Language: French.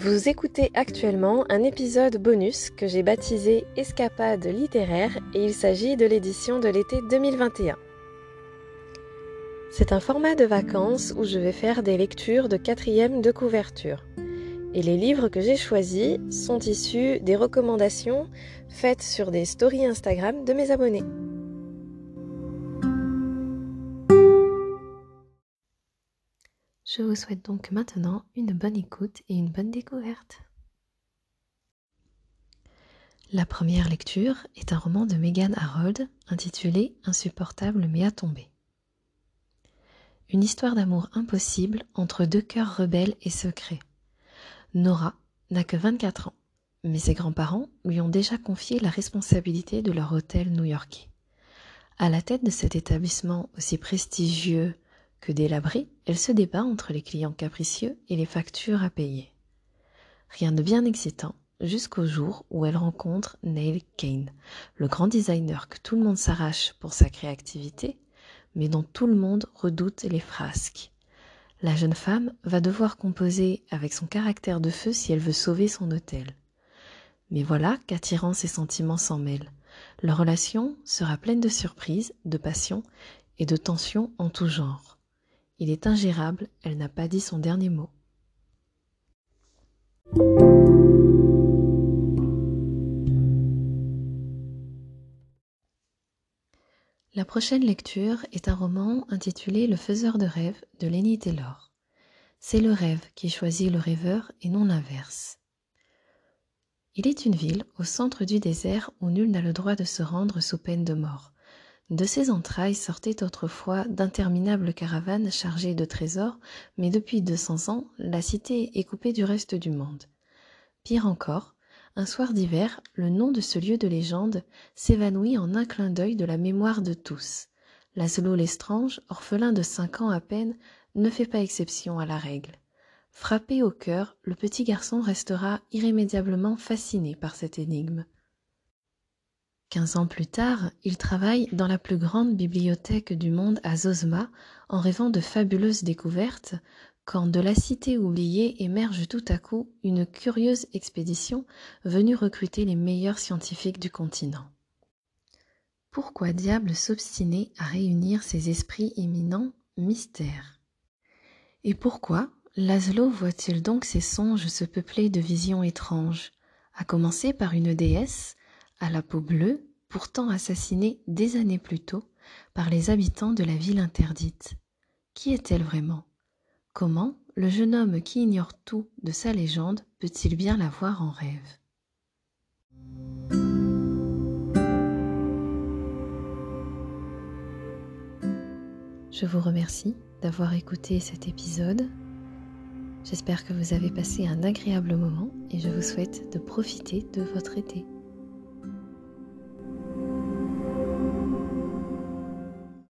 Vous écoutez actuellement un épisode bonus que j'ai baptisé Escapade littéraire et il s'agit de l'édition de l'été 2021. C'est un format de vacances où je vais faire des lectures de quatrième de couverture. Et les livres que j'ai choisis sont issus des recommandations faites sur des stories Instagram de mes abonnés. Je vous souhaite donc maintenant une bonne écoute et une bonne découverte. La première lecture est un roman de Megan Harold intitulé Insupportable mais à tomber. Une histoire d'amour impossible entre deux cœurs rebelles et secrets. Nora n'a que 24 ans, mais ses grands-parents lui ont déjà confié la responsabilité de leur hôtel new-yorkais. À la tête de cet établissement aussi prestigieux que délabrée, elle se débat entre les clients capricieux et les factures à payer. Rien de bien excitant jusqu'au jour où elle rencontre Neil Kane, le grand designer que tout le monde s'arrache pour sa créativité, mais dont tout le monde redoute les frasques. La jeune femme va devoir composer avec son caractère de feu si elle veut sauver son hôtel. Mais voilà qu'attirant ses sentiments s'en mêlent. Leur relation sera pleine de surprises, de passion et de tensions en tout genre. Il est ingérable, elle n'a pas dit son dernier mot. La prochaine lecture est un roman intitulé Le faiseur de rêves de Lenny Taylor. C'est le rêve qui choisit le rêveur et non l'inverse. Il est une ville au centre du désert où nul n'a le droit de se rendre sous peine de mort. De ses entrailles sortaient autrefois d'interminables caravanes chargées de trésors, mais depuis deux cents ans, la cité est coupée du reste du monde. Pire encore, un soir d'hiver, le nom de ce lieu de légende s'évanouit en un clin d'œil de la mémoire de tous. Laszlo Lestrange, orphelin de cinq ans à peine, ne fait pas exception à la règle. Frappé au cœur, le petit garçon restera irrémédiablement fasciné par cette énigme. Quinze ans plus tard, il travaille dans la plus grande bibliothèque du monde à Zosma en rêvant de fabuleuses découvertes quand de la cité oubliée émerge tout à coup une curieuse expédition venue recruter les meilleurs scientifiques du continent. Pourquoi diable s'obstiner à réunir ces esprits éminents Mystère. Et pourquoi Laszlo voit-il donc ses songes se peupler de visions étranges, à commencer par une déesse à la peau bleue, pourtant assassinée des années plus tôt par les habitants de la ville interdite. Qui est-elle vraiment? Comment le jeune homme qui ignore tout de sa légende peut-il bien la voir en rêve? Je vous remercie d'avoir écouté cet épisode. J'espère que vous avez passé un agréable moment et je vous souhaite de profiter de votre été.